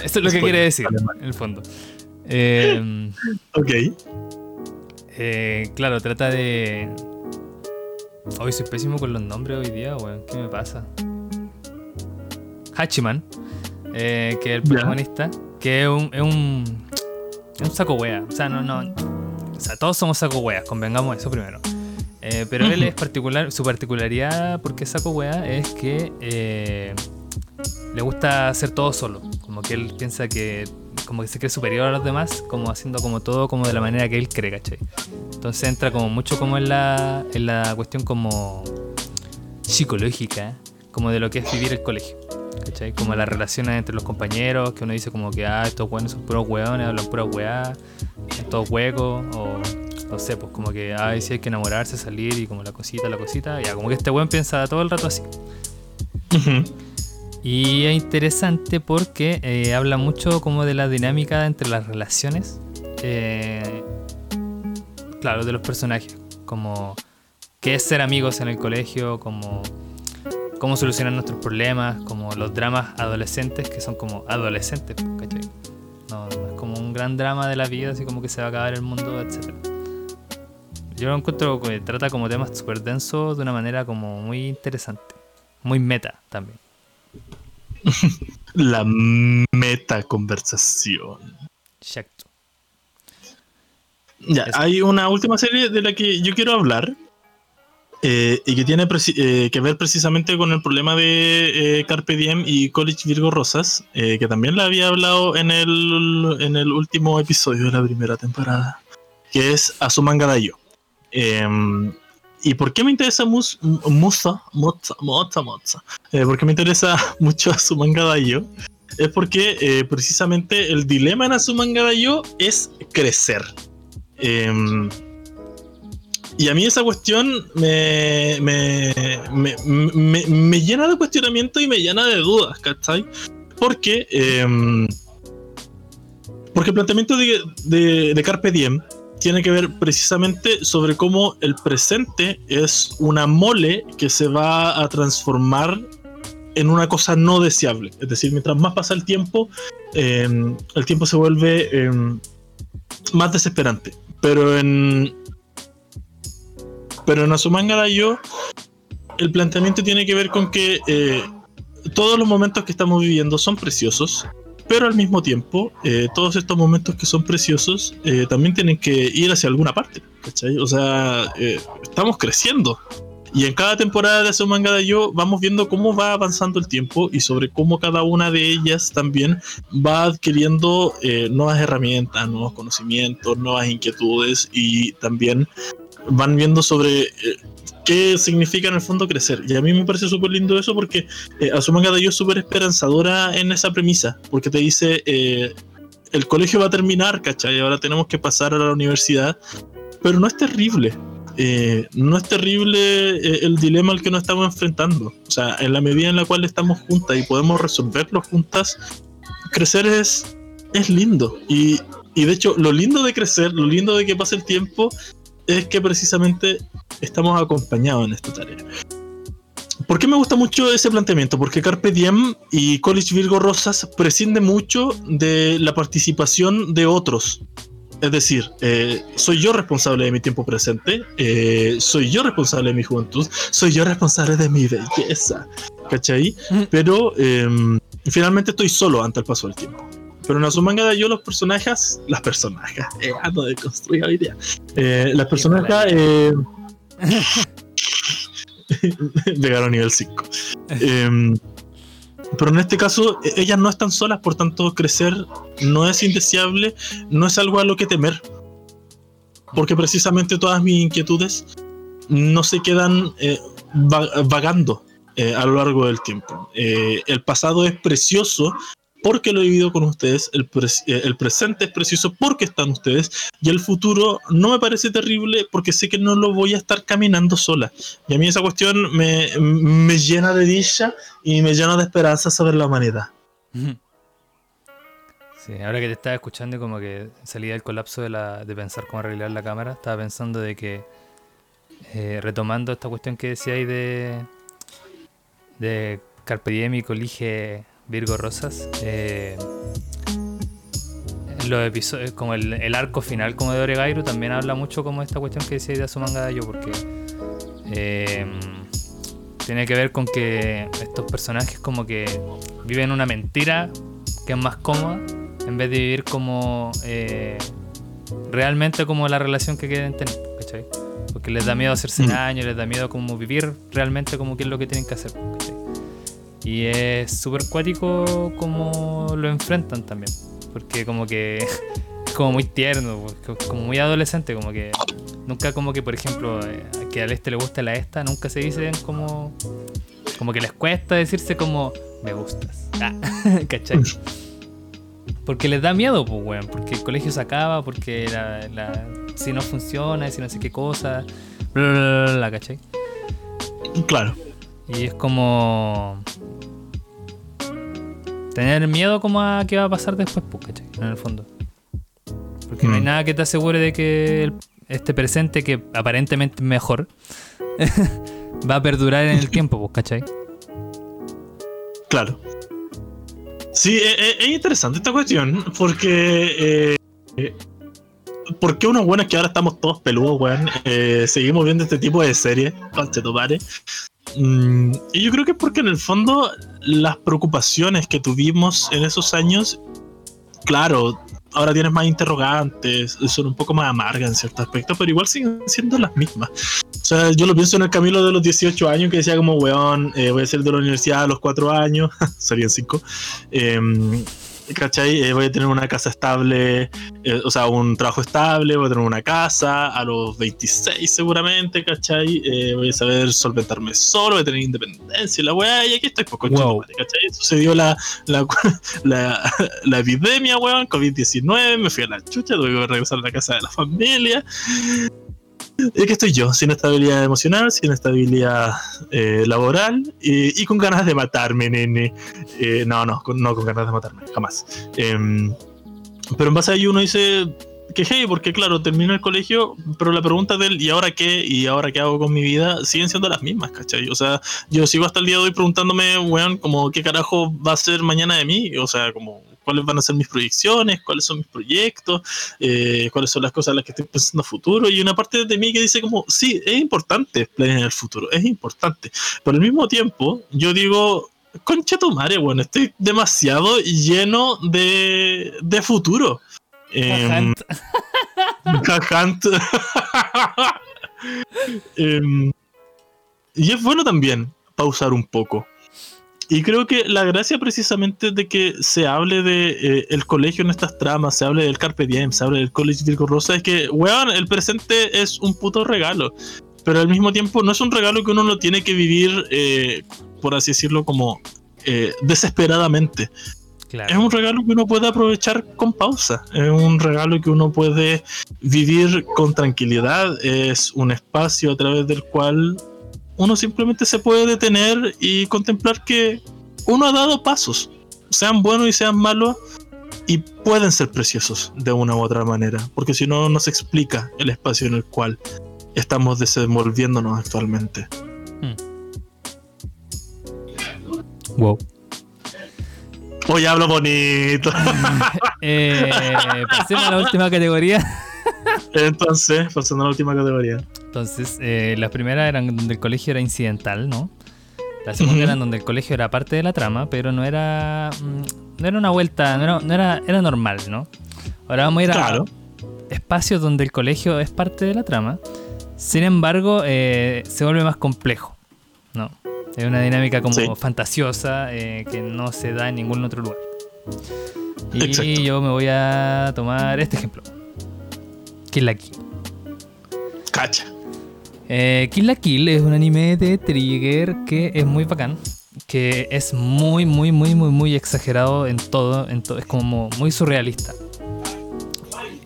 Eso es lo que quiere decir, en el fondo. Eh, Ok. eh, claro, trata de. Hoy soy pésimo con los nombres hoy día, weón. ¿Qué me pasa? Hachiman, eh, que es el protagonista, que es un, es un. es un saco wea. O sea, no, no. O sea, todos somos saco weas, convengamos eso primero. Eh, pero él es particular, su particularidad, porque es saco wea, es que eh, le gusta hacer todo solo. Como que él piensa que como que se cree superior a los demás, como haciendo como todo como de la manera que él cree, ¿cachai? Entonces entra como mucho como en la, en la cuestión como psicológica, como de lo que es vivir el colegio. ¿Cachai? Como las relaciones entre los compañeros, que uno dice como que, ah, estos buenos son puros hueones, hablan pura hueá, son todos huecos, o no sé, pues como que, ay, sí hay que enamorarse, salir y como la cosita, la cosita, ya, como que este weón piensa todo el rato así. Ujú. Y es interesante porque eh, habla mucho como de la dinámica entre las relaciones. eh, claro, de los personajes. Como qué es ser amigos en el colegio, como cómo solucionar nuestros problemas, como los dramas adolescentes que son como adolescentes, ¿cachai? No, no es como un gran drama de la vida, así como que se va a acabar el mundo, etc. Yo lo encuentro que trata como temas súper densos de una manera como muy interesante. Muy meta también. La meta conversación. Exacto. Ya, hay una última serie de la que yo quiero hablar eh, y que tiene eh, que ver precisamente con el problema de eh, Carpe Diem y College Virgo Rosas, que también la había hablado en el, en el último episodio de la primera temporada, que es Asumanga Dayo. ¿Y por qué me interesa mus, Musa? Moza, Moza. Eh, ¿Por qué me interesa mucho Asumanga Dayo? Es porque eh, precisamente el dilema en Asumanga Dayo es crecer. Em, y a mí esa cuestión me, me, me, me- me llena de cuestionamiento y me llena de dudas, ¿cachai? Porque, em, porque el planteamiento de, de Carpe Diem tiene que ver precisamente sobre cómo el presente es una mole que se va a transformar en una cosa no deseable. Es decir, mientras más pasa el tiempo, em, el tiempo se vuelve em, más desesperante. Pero en. Pero en Asumanga Dayo, el planteamiento tiene que ver con que eh, todos los momentos que estamos viviendo son preciosos, pero al mismo tiempo, eh, todos estos momentos que son preciosos eh, también tienen que ir hacia alguna parte. ¿cachai? O sea, eh, estamos creciendo. Y en cada temporada de su manga de yo vamos viendo cómo va avanzando el tiempo y sobre cómo cada una de ellas también va adquiriendo eh, nuevas herramientas, nuevos conocimientos, nuevas inquietudes y también van viendo sobre eh, qué significa en el fondo crecer. Y a mí me parece súper lindo eso porque eh, Asumanga Dayo es súper esperanzadora en esa premisa, porque te dice, eh, el colegio va a terminar, ¿cachai? Ahora tenemos que pasar a la universidad, pero no es terrible. Eh, no es terrible el dilema al que nos estamos enfrentando. O sea, en la medida en la cual estamos juntas y podemos resolverlo juntas, crecer es, es lindo. Y, y de hecho, lo lindo de crecer, lo lindo de que pase el tiempo, es que precisamente estamos acompañados en esta tarea. ¿Por qué me gusta mucho ese planteamiento? Porque Carpe Diem y College Virgo Rosas prescinden mucho de la participación de otros. Es decir, eh, soy yo responsable de mi tiempo presente, eh, soy yo responsable de mi juventud, soy yo responsable de mi belleza, ¿cachai? Pero em, finalmente estoy solo ante el paso del tiempo. Pero en Azumanga yo los personajes, las personajes, eh, ando de construir hoy día, eh, las personajes eh, llegaron a nivel 5. Pero en este caso, e, ellas no están solas, por tanto, crecer no es indeseable, no es algo a lo que temer. Porque precisamente todas mis inquietudes no se quedan eh, vagando eh, a lo largo del tiempo. Eh, el pasado es precioso porque lo he vivido con ustedes, el, eh, el, presente es precioso porque están ustedes y el futuro no me parece terrible porque sé que no lo voy a estar caminando sola. Y a mí esa cuestión me, me llena de dicha y me llena de esperanza sobre la humanidad. Sí, ahora que te estaba escuchando como que salía del colapso de, la, de pensar cómo arreglar la cámara, estaba pensando de que, eh, retomando esta cuestión que decíais de, de Carpe Diem y Colige Virgo Rosas. Eh, los episodios, como el, arco final como de Oregairu también habla mucho como esta cuestión que decía de su manga de yo, porque eh, tiene que ver con que estos personajes como que viven una mentira que es más cómoda en vez de vivir como eh, realmente como la relación que quieren tener, ¿cachai? Porque les da miedo hacerse mm. daño, les da miedo como vivir realmente como que es lo que tienen que hacer, ¿cachai? Y es súper cuático como lo enfrentan también. Porque como que es como muy tierno, como muy adolescente, como que nunca como que por ejemplo eh, que al este le gusta la esta, nunca se dicen como como que les cuesta decirse como me gustas. Ah, ¿Cachai? Porque les da miedo, pues, weón. Porque el colegio se acaba, porque la, si no funciona, si no sé qué cosa, bla, bla, bla, bla, ¿cachai? Claro. Y es como. Tener miedo como a qué va a pasar después, pues, ¿cachai? En el fondo. Porque no hay mm. nada que te asegure de que este presente, que aparentemente es mejor, va a perdurar en el tiempo, pues, ¿cachai? Claro. Sí, e, e, es, interesante esta cuestión, porque. Eh, porque uno bueno es que ahora estamos todos peludos, weón. Eh, seguimos viendo este tipo de series, Conchetumare. Mm, y yo creo que es porque en el fondo las preocupaciones que tuvimos en esos años, claro, ahora tienes más interrogantes, son un poco más amargas en ciertos aspectos, pero igual siguen siendo las mismas. O sea, yo lo pienso en el Camilo de los 18 años que decía como, weón, eh, voy a ser de la universidad a los 4 años, serían 5. Eh, em, ¿cachai? Eh, voy a tener una casa estable, eh, o sea, un trabajo estable, voy a tener una casa a los 26 seguramente, ¿cachai? Eh, voy a saber solventarme solo, voy a tener independencia, la weá, y aquí estoy, pues, wow. ¿cachai? Sucedió la, la, la, la epidemia, weón, COVID-19, me fui a la chucha, tuve que regresar a la casa de la familia. Es que estoy yo, sin estabilidad emocional, sin estabilidad eh, laboral y, con ganas de matarme, nene. Eh, no, no, no con ganas de matarme, jamás. Em, pero en base a ello uno dice que hey, porque claro, termino el colegio, pero la pregunta del ¿y ahora qué? ¿y ahora qué hago con mi vida? siguen siendo las mismas, ¿cachai? O sea, yo sigo hasta el día de hoy preguntándome, weón, como qué carajo va a ser mañana de mí, o sea, como cuáles van a ser mis proyecciones, cuáles son mis proyectos, eh, cuáles son las cosas en las que estoy pensando a futuro. Y una parte de mí que dice como, sí, es importante planear el futuro, es importante. Pero al mismo tiempo, yo digo, concha tu madre, bueno, estoy demasiado lleno de, de futuro. Eh, Y es bueno también pausar un poco. Y creo que la gracia precisamente de que se hable de eh, el colegio en estas tramas, se hable del Carpe Diem, se hable del College Virgo Rosa, es que, weón, el presente es un puto regalo. Pero al mismo tiempo no es un regalo que uno no tiene que vivir, eh, por así decirlo, como eh, desesperadamente. Es un regalo que uno puede aprovechar con pausa. Es un regalo que uno puede vivir con tranquilidad. Es un espacio a través del cual uno simplemente se puede detener y contemplar que uno ha dado pasos, sean buenos y sean malos, y pueden ser preciosos de una u otra manera, porque si no, no se explica el espacio en el cual estamos desenvolviéndonos actualmente. Hmm. Wow. Hoy hablo bonito. eh, pasemos a la última categoría. Entonces, pasando a la última categoría. Entonces, eh, las primeras eran donde el colegio era incidental, ¿no? La segunda eran donde el colegio era parte de la trama, pero no era. Mm, no era una vuelta, no era, no era, era normal, ¿no? Ahora vamos a ir a espacios donde el colegio es parte de la trama. Sin embargo, eh, se vuelve más complejo, ¿no? Es una dinámica como fantasiosa eh, que no se da en ningún otro lugar. Y yo me voy a tomar este ejemplo. Kill la Kill. Cacha. Eh, Kill la Kill es un anime de Trigger que es muy bacán. Que es muy, muy, muy, muy, muy exagerado en todo. En todo es como muy surrealista.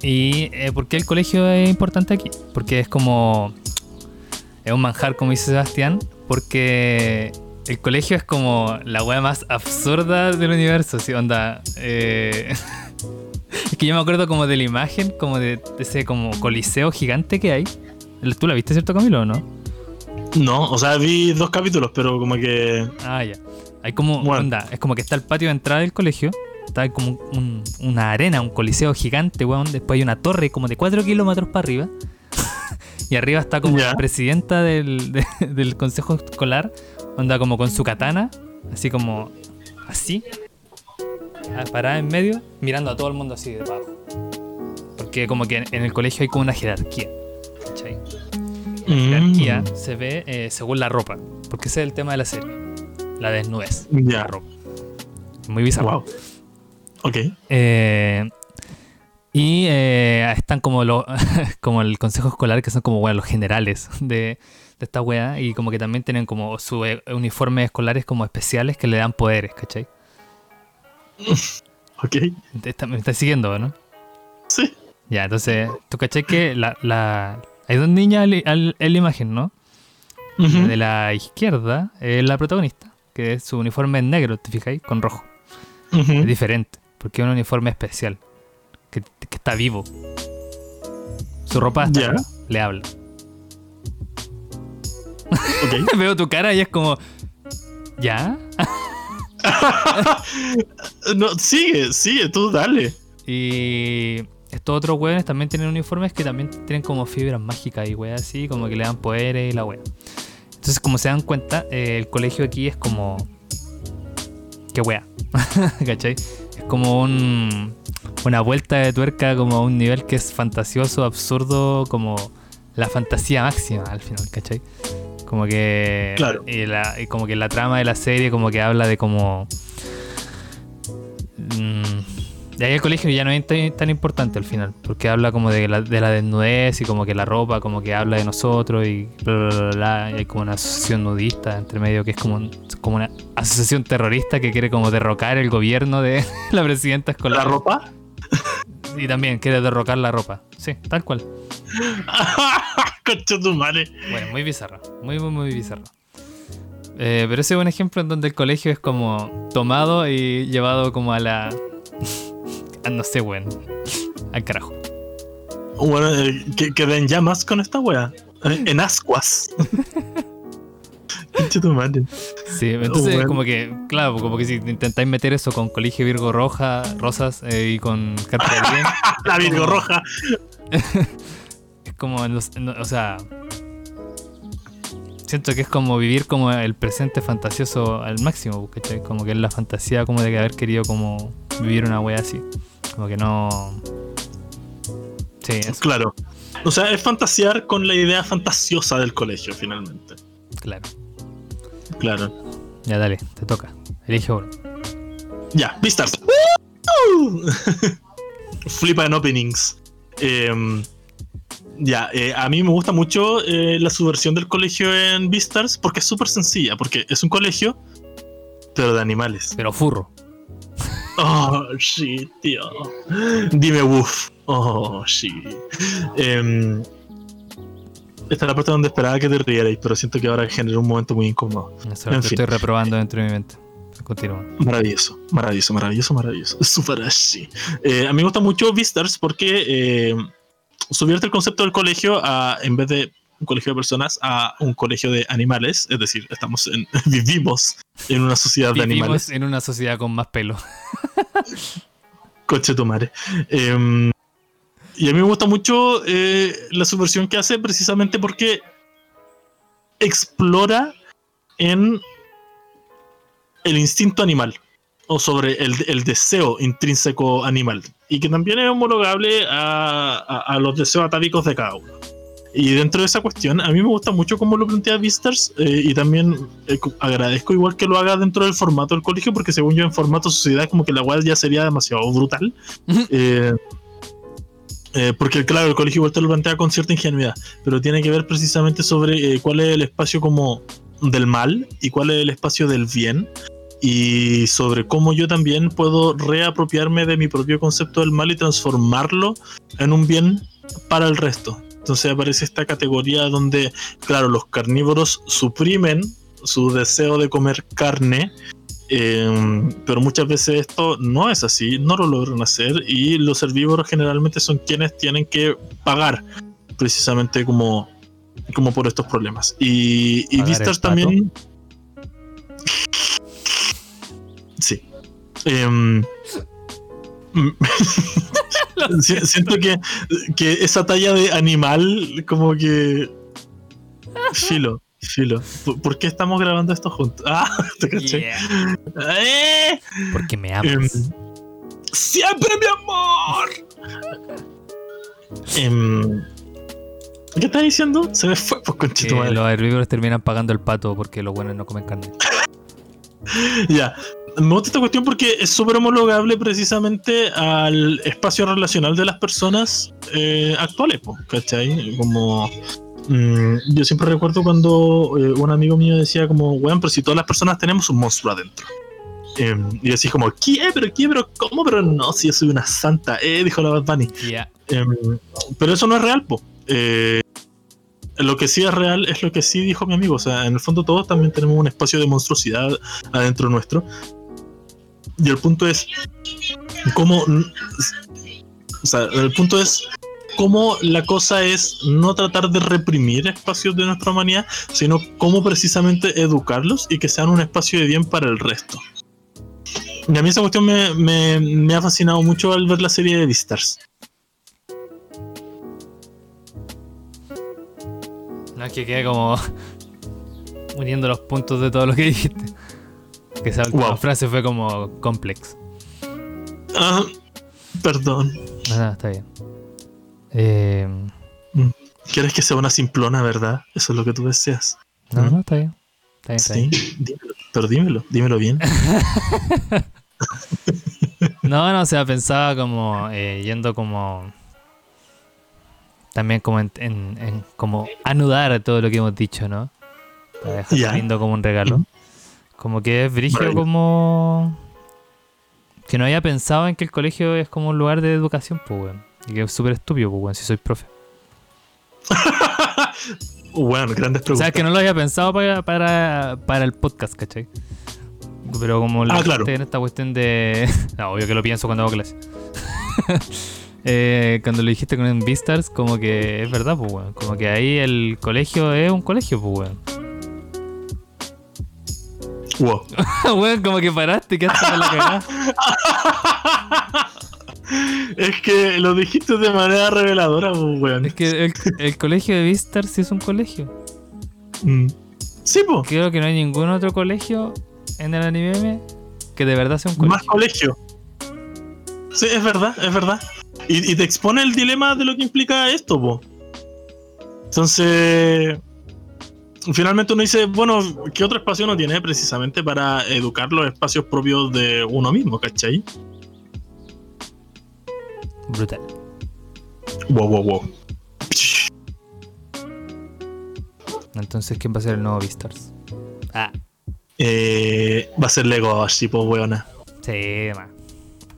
¿Y eh, por qué el colegio es importante aquí? Porque es como. Es un manjar, como dice Sebastián, porque el colegio es como la wea más absurda del universo, ¿sí? Onda. Eh, es que yo me acuerdo como de la imagen, como de, ese como coliseo gigante que hay. ¿Tú la viste, cierto, Camilo, o no? No, o sea, vi dos capítulos, pero como que. Ah, ya. Hay como. Onda, es como que está el patio de entrada del colegio. Está como una arena, un coliseo gigante, weón. Después hay una torre como de 4 kilómetros para arriba. Y arriba está como la presidenta del, del consejo escolar, onda como con su katana, así como así, parada en medio, mirando a todo el mundo así de abajo. Porque como que en el colegio hay como una jerarquía. ¿Cachai? La mm. jerarquía se ve eh, según la ropa, porque ese es el tema de la serie. La desnudez. La ropa. Muy bizarro. Wow. Ok. Eh, y eh, están como, lo, como el consejo escolar, que son como bueno, los generales de, esta wea. Y como que también tienen como sus eh, uniformes escolares como especiales que le dan poderes, ¿cachai? Ok. me estás siguiendo, ¿no? Sí. Ya, entonces, tú cachai que la, la, hay dos niñas en la imagen, ¿no? De la izquierda es la protagonista, que es su uniforme negro, ¿te fijáis? Con rojo. Es diferente, porque es un uniforme especial que, está vivo. Su ropa está le habla. Veo tu cara y es como. ¿Ya? no, sigue, sigue, tú dale. Y estos otros weones también tienen uniformes que también tienen como fibras mágicas y weas así, como que le dan poderes y la wea. Entonces, como se dan cuenta, eh, el colegio aquí es como. ¿Qué wea? ¿Cachai? Es como un una vuelta de tuerca como a un nivel que es fantasioso, absurdo, como la fantasía máxima al final, ¿cachai? Como que. Claro. Y, la, como que la trama de la serie, como que habla de como. Mm, de ahí el colegio ya no es tan, importante al final, porque habla como de la, de la desnudez y como que la ropa, como que habla de nosotros y bla, bla, bla, y hay como una asociación nudista entre medio que es como, como una asociación terrorista que quiere como derrocar el gobierno de la presidenta escolar. ¿La ropa? y también quiere derrocar la ropa. Sí, tal cual. Concha tu madre. Bueno, muy bizarro. Muy, muy, muy bizarro. Eh, pero ese es un ejemplo en donde el colegio es como tomado y llevado como a la. no sé, bueno. Al carajo. Bueno, eh, que, que den llamas con esta wea. Eh, en ascuas. Sí, entonces como que, claro, como que si intentáis meter eso con Colegio Virgo Roja, Rosas eh, y con Carta de La Virgo Roja. es como, o sea, siento que es como vivir como el presente fantasioso al máximo, ¿cachai? Como que es la fantasía como de haber querido como vivir una wea así. Como que no... Sí, Claro. O sea, es fantasear con la idea fantasiosa del colegio, finalmente. Claro. Claro. Ya, dale, te toca. Elige uno. Ya, Beastars. Flipa en openings. Em, ya, eh, a mí me gusta mucho eh, la subversión del colegio en Beastars porque es súper sencilla, porque es un colegio, pero de animales. Pero furro. Oh, sí, tío. Dime woof. Oh, sí. Em, esta es la parte donde esperaba que te rierais, pero siento que ahora genera un momento muy incómodo. Eso En fin. estoy reprobando dentro de mi mente. Continúa. Maravilloso, maravilloso, maravilloso, maravilloso. Súper así. Eh, a mí me gusta mucho Beastars porque eh, subvierte el concepto del colegio a, en vez de un colegio de personas, a un colegio de animales. Es decir, estamos en, vivimos en una sociedad de Vivimos animales. en una sociedad con más pelo. Coche tu madre. Eh, y a mí me gusta mucho eh, la subversión que hace precisamente porque explora en el instinto animal o sobre el, el deseo intrínseco animal y que también es homologable a, a- a los deseos atávicos de cada uno. Y dentro de esa cuestión, a mí me gusta mucho cómo lo plantea Beastars eh, y también eh, agradezco igual que lo haga dentro del formato del colegio, porque según yo en formato sociedad como que la web ya sería demasiado brutal. Eh, eh, porque claro, el colegio igual te lo plantea con cierta ingenuidad, pero tiene que ver precisamente sobre eh, cuál es el espacio como del mal y cuál es el espacio del bien y sobre cómo yo también puedo reapropiarme de mi propio concepto del mal y transformarlo en un bien para el resto. Entonces aparece esta categoría donde, claro, los carnívoros suprimen su deseo de comer carne, eh, pero muchas veces esto no es así, no lo logran hacer y los herbívoros generalmente son quienes tienen que pagar precisamente como, como por estos problemas. Y, y ¿Pagar el Vistas pato? Em, si- siento que, que esa talla de animal como que... Filo, filo. ¿Por, qué estamos grabando esto juntos? Ah, te caché. Yeah. ¡Eh! Porque me Em, amas. ¡Siempre, mi amor! Em, ¿Qué estás diciendo? Se me fue, pues, conchito los herbívoros terminan pagando el pato porque los buenos no comen carne. Ya. Me gusta esta cuestión porque es súper homologable precisamente al espacio relacional de las personas eh, actuales, ¿cachai? Como. mm, yo siempre recuerdo cuando eh, un amigo mío decía, como, weón, pero si todas las personas tenemos un monstruo adentro. Em, y así como, ¿qué? ¿Pero qué? ¿Pero cómo? Pero no, si yo soy una santa, eh, dijo la Bad Bunny. Ya. Em, pero eso no es real, po. Eh, lo que sí es real es lo que sí dijo mi amigo. O sea, en el fondo todos también tenemos un espacio de monstruosidad adentro nuestro. Y el punto es cómo... O sea, el punto es cómo la cosa es no tratar de reprimir espacios de nuestra humanidad, sino cómo precisamente educarlos y que sean un espacio de bien para el resto. Y a mí esa cuestión me, me- ha fascinado mucho al ver la serie de Beastars. No es que quede como uniendo los puntos de todo lo que dijiste. Que esa última Wow. frase fue como complex. Ah, perdón. No, no, está bien. Eh, Quieres que sea una simplona, ¿verdad? Eso es lo que tú deseas. no, ¿Mm? no, está bien. Está bien, está Sí, dímelo. Pero dímelo, dímelo bien. No, no, o sea, pensaba como eh, yendo como. También como en, en- en como anudar todo lo que hemos dicho, ¿no? Para dejar Ya. lindo como un regalo. Como que es brígido como. Que no había pensado en que el colegio es como un lugar de educación, pues, weón. Y que es súper estúpido, pues, weón, si soy profe. bueno, grandes O preguntas. sea, que no lo había pensado para, para, para el podcast, ¿cachai? Pero como la Ah, claro. en esta cuestión de. No, obvio que lo pienso cuando hago clase. Eh, cuando lo dijiste con Beastars, como que es verdad, pues, weón. Como que ahí el colegio es un colegio, pues, weón. Wow. weón, como que paraste, que hasta la cagada. Es que lo dijiste de manera reveladora, pues, weón. Es que el, el colegio de Beastars sí es un colegio. Mm. Sí, pues. Creo que no hay ningún otro colegio en el anime que de verdad sea un colegio. Más colegio. Sí, es verdad, es verdad. Y, y te expone el dilema de lo que implica esto, po. Entonces. Finalmente uno dice, bueno, ¿qué otro espacio uno tiene precisamente para educar los espacios propios de uno mismo, ¿cachai? Brutal. Wow, wow, wow. Entonces, ¿quién va a ser el nuevo Beastars? Ah, Eh, va a ser Legoshi, pues, weona. sí, ma.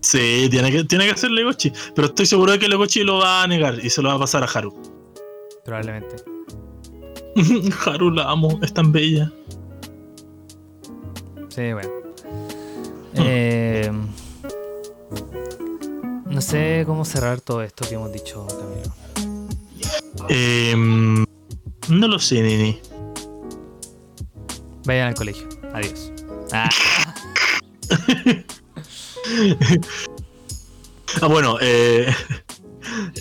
Sí, tiene que, tiene que ser Legoshi. Pero estoy seguro de que Legoshi lo va a negar y se lo va a pasar a Haru. Probablemente. Haru la amo, es tan bella. Sí, bueno. Eh, no sé cómo cerrar todo esto que hemos dicho, Camilo. Em, no lo sé, Nini. Vayan al colegio. Adiós. Ah, Ah, bueno, eh,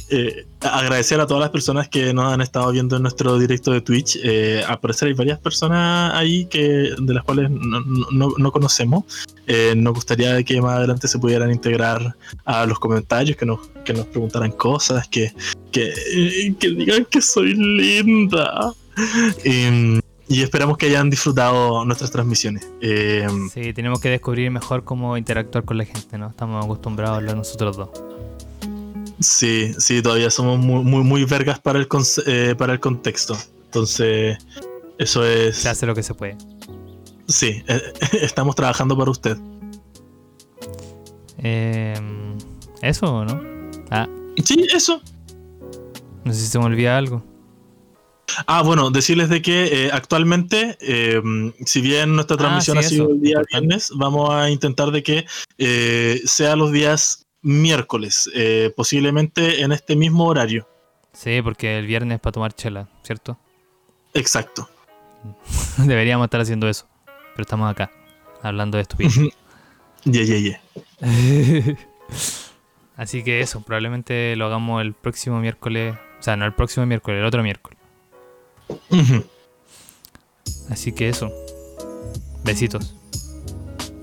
eh, agradecer a todas las personas que nos han estado viendo en nuestro directo de Twitch. Eh, al parecer hay varias personas ahí que, de las cuales no, no- no conocemos. Eh, nos gustaría que más adelante se pudieran integrar a los comentarios, que nos, que nos preguntaran cosas, que, que, que digan que soy linda. Em, y esperamos que hayan disfrutado nuestras transmisiones. Em, sí, tenemos que descubrir mejor cómo interactuar con la gente, ¿no? Estamos acostumbrados a hablar nosotros dos. Sí, sí, todavía somos muy, muy, muy vergas para el, eh, para el contexto. Entonces, eso es... Se hace lo que se puede. Sí, eh, estamos trabajando para usted. Eh, ¿Eso no? Ah, Sí, eso. no sé si se me olvida algo. Ah, bueno, decirles de que eh, actualmente, eh, si bien nuestra Ah, transmisión sí, ha sido eso, el día viernes, vamos a intentar de que eh, sea los días miércoles, eh, posiblemente en este mismo horario. Sí, porque el viernes es para tomar chela, ¿cierto? Exacto. Deberíamos estar haciendo eso. Pero estamos acá, hablando de estupidez. Ye, ye, ye. Así que eso, probablemente lo hagamos el próximo miércoles. O sea, no el próximo miércoles, el otro miércoles. Así que eso. Besitos.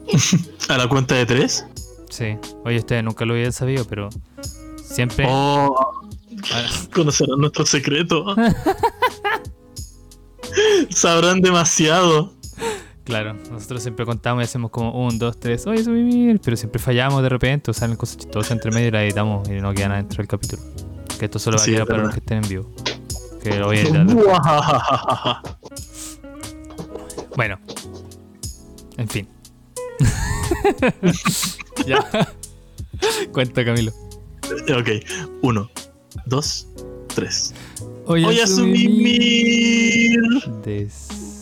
A la cuenta de tres. Sí. Oye, ustedes nunca lo habían sabido, pero siempre. Oh, conocerán nuestro secreto. Sabrán demasiado. Claro, nosotros siempre contamos y hacemos como un, dos, tres. Oye, subí mil", Pero siempre fallamos de repente, o salen cosas chistosas entre medio y la editamos y no queda nada dentro del capítulo. Que esto solo va a Sí, quedar es para los que estén en vivo. Que lo voy a editar. Bueno. En fin. ya. Cuenta, Camilo. ok, uno, dos, tres. Oye, Voy a subí subir. Des.